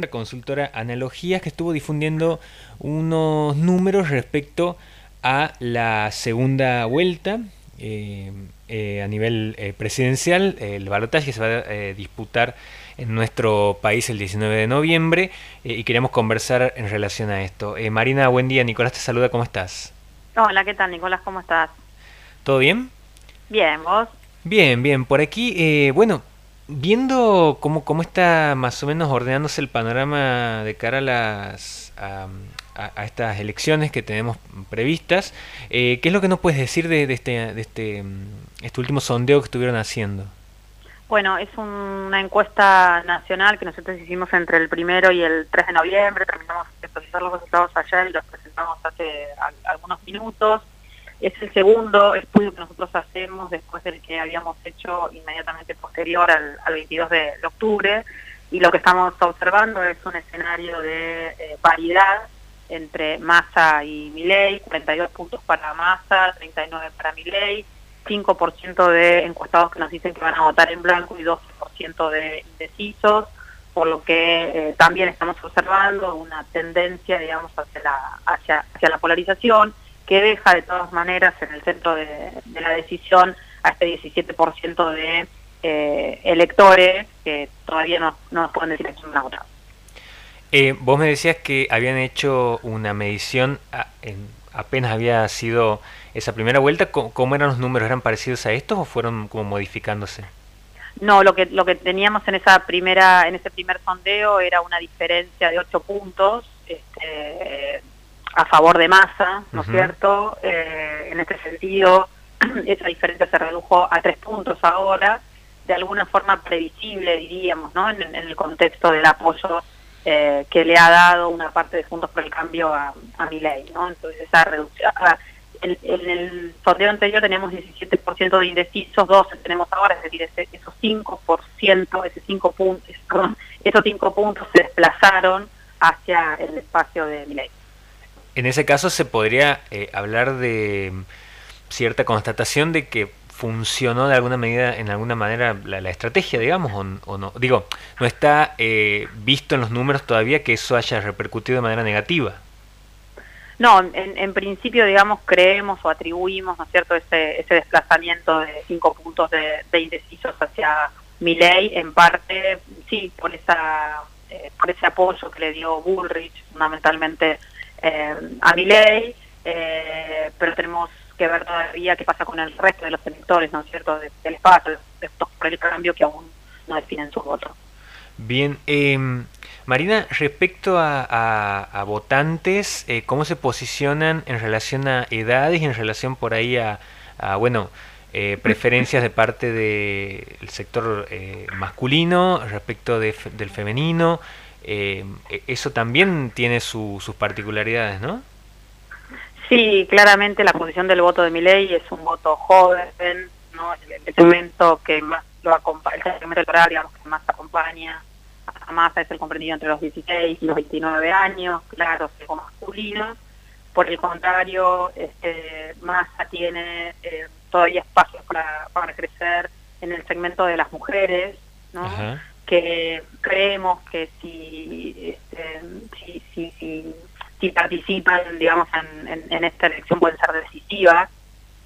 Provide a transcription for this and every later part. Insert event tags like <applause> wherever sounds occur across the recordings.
La consultora Analogías que estuvo difundiendo unos números respecto a la segunda vuelta eh, eh, a nivel eh, presidencial, el balotaje que se va a disputar en nuestro país el 19 de noviembre y queríamos conversar en relación a esto. Marina, buen día. Nicolás te saluda, ¿cómo estás? Hola, ¿qué tal Nicolás? ¿Cómo estás? ¿Todo bien? Bien, ¿vos? Bien, bien. Por aquí, bueno, Viendo cómo, cómo está más o menos ordenándose el panorama de cara a las a, estas elecciones que tenemos previstas, eh, ¿qué es lo que nos puedes decir de, este, de este, este último sondeo que estuvieron haciendo? Bueno, es una encuesta nacional que nosotros hicimos entre el primero y el 3 de noviembre, terminamos de presentar los resultados ayer y los presentamos hace algunos minutos. Es el segundo estudio que nosotros hacemos después del que habíamos hecho inmediatamente posterior al, 22 de, octubre. Y lo que estamos observando es un escenario de eh, paridad entre Massa y Milei, 42 puntos para Massa, 39 para Milei, 5% de encuestados que nos dicen que van a votar en blanco y 12% de indecisos, por lo que eh, también estamos observando una tendencia, digamos, hacia la, hacia, hacia la polarización que deja de todas maneras en el centro de, la decisión a este 17% de eh, electores que todavía no, nos pueden decir a quién van a votar. Eh, vos me decías que habían hecho una medición, apenas había sido esa primera vuelta, ¿cómo, eran los números? ¿Eran parecidos a estos o fueron como modificándose? No, lo que lo que teníamos en esa primera en ese primer sondeo era una diferencia de 8 puntos este, a favor de masa, ¿no es cierto? Eh, en este sentido, <clears throat> esa diferencia se redujo a tres puntos ahora, de alguna forma previsible, diríamos, ¿no? En, el contexto del apoyo eh, que le ha dado una parte de Juntos por el Cambio a, a mi ley, ¿no? Entonces, esa reducción. En, el sondeo anterior teníamos 17% de indecisos, 12 tenemos ahora, es decir, esos 5%, ese 5 puntos, esos 5 puntos se desplazaron hacia el espacio de mi ley. En ese caso se podría eh, hablar de cierta constatación de que funcionó de alguna medida, en alguna manera la, estrategia, digamos, o, no. Digo, no está eh, visto en los números todavía que eso haya repercutido de manera negativa. No, en, principio, digamos, creemos o atribuimos, ¿no es cierto?, ese, ese desplazamiento de cinco puntos de, indecisos hacia mi ley, en parte, sí, por, esa, eh, por ese apoyo que le dio Bullrich, fundamentalmente a mi ley, eh, pero tenemos que ver todavía qué pasa con el resto de los electores, ¿no es cierto?, del espacio, de por el cambio que aún no definen su voto. Bien, eh, Marina, respecto a, votantes, eh, ¿cómo se posicionan en relación a edades y en relación por ahí a, bueno, eh, preferencias de parte del sector masculino respecto del femenino? Eh, eso también tiene sus particularidades, ¿no? Sí, claramente la posición del voto de mi ley es un voto joven, ¿no? el, segmento que más lo acompaña, el segmento electoral digamos, que más acompaña a Massa es el comprendido entre los 16 y los 29 años, claro, es masculino. Por el contrario, este, Massa tiene eh, todavía espacios para, para crecer en el segmento de las mujeres, ¿no? Que creemos que si, este, si, si, participan, digamos, en, en, esta elección pueden ser decisivas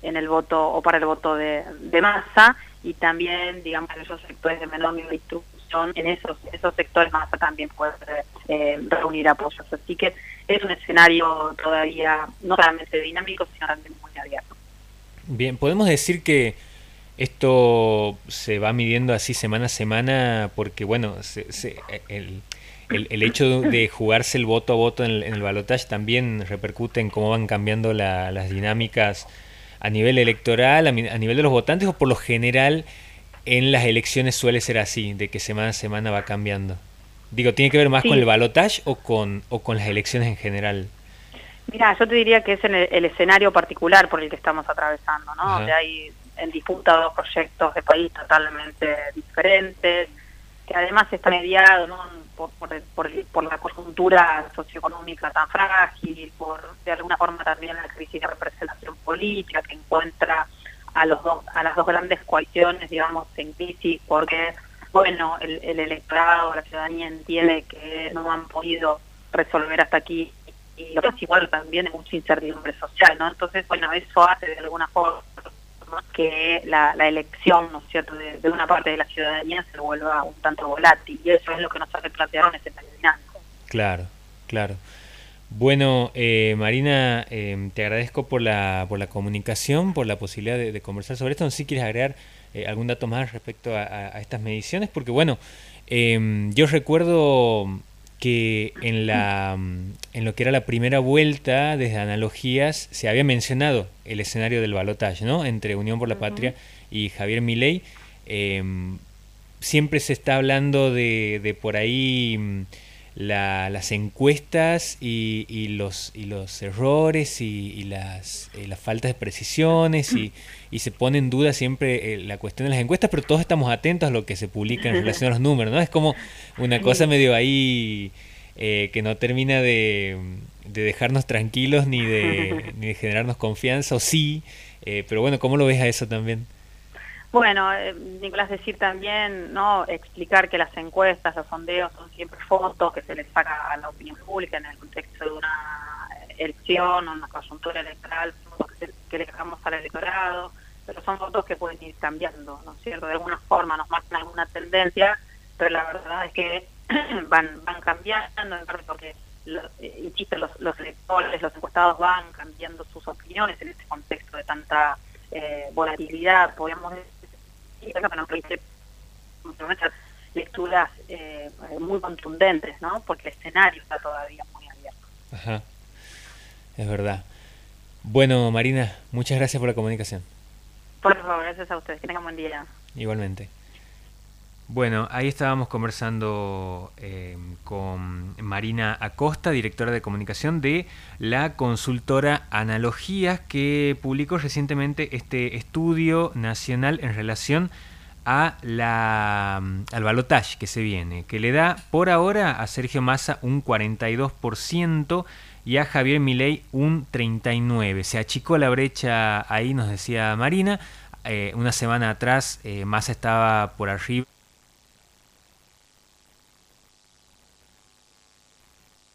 en el voto o para el voto de, de masa y también, digamos, en esos sectores de menor nivel de instrucción, en esos, esos sectores masa también puede eh, reunir apoyos. Así que es un escenario todavía no solamente dinámico, sino también muy abierto. Bien, podemos decir que esto se va midiendo así semana a semana porque, bueno, el, el, hecho de jugarse el voto a voto en el, balotaje también repercute en cómo van cambiando las dinámicas a nivel electoral, a, nivel de los votantes o por lo general en las elecciones suele ser así, de que semana a semana va cambiando. Digo, ¿tiene que ver más con el balotaje o con, o con las elecciones en general? Mira, yo te diría que es en el, escenario particular por el que estamos atravesando, ¿no? Donde hay en disputa dos proyectos de país totalmente diferentes, que además está mediado ¿no? por, por, la coyuntura socioeconómica tan frágil, por de alguna forma también la crisis de representación política que encuentra a los dos a las dos grandes coaliciones digamos en crisis porque bueno, el, el electorado, la ciudadanía entiende que no han podido resolver hasta aquí y lo es igual también es mucha incertidumbre social, ¿no? Entonces, bueno, eso hace de alguna forma que la, elección, ¿no cierto?, de, una parte de la ciudadanía se vuelva un tanto volátil y eso es lo que nos hace plantear en ese dinámico. Claro, claro. Bueno, eh, Marina, eh, te agradezco por la, por la comunicación, por la posibilidad de, conversar sobre esto. No sé si quieres agregar eh, algún dato más respecto a, estas mediciones, porque bueno, yo recuerdo que en, la, en lo que era la primera vuelta desde analogías se había mencionado el escenario del balotaje, ¿no? Entre Unión por la Patria y Javier Milei. siempre se está hablando de, de por ahí las encuestas y, los, y los errores y, las, eh, las faltas de precisiones y, se pone en duda siempre eh, la cuestión de las encuestas, pero todos estamos atentos a lo que se publica en relación a los números, ¿no? Es como una cosa medio ahí eh, que no termina de, dejarnos tranquilos ni de, <laughs> ni de generarnos confianza, o sí, pero bueno, ¿cómo lo ves a eso también? Bueno, eh, Nicolás, decir también, no explicar que las encuestas, los sondeos son siempre fotos que se les saca a la opinión pública en el contexto de una elección o una coyuntura electoral, que, le dejamos al electorado, pero son fotos que pueden ir cambiando, ¿no es cierto? De alguna forma nos marcan alguna tendencia, pero la verdad es que <clears throat> van van cambiando, porque, eh, insisto, los, los electores, los encuestados van cambiando sus opiniones en este contexto de tanta eh, volatilidad, podríamos decir lecturas eh, muy contundentes, ¿no? Porque el escenario está todavía muy abierto. Ajá, es verdad. Bueno, Marina, muchas gracias por la comunicación. Por favor, gracias a ustedes. Que tengan buen día. Igualmente. Bueno, ahí estábamos conversando eh, con Marina Acosta, directora de comunicación de la consultora Analogías, que publicó recientemente este estudio nacional en relación a la, al balotage que se viene, que le da por ahora a Sergio Massa un 42% y a Javier Milei un 39%. Se achicó la brecha ahí, nos decía Marina. Eh, una semana atrás eh, Massa estaba por arriba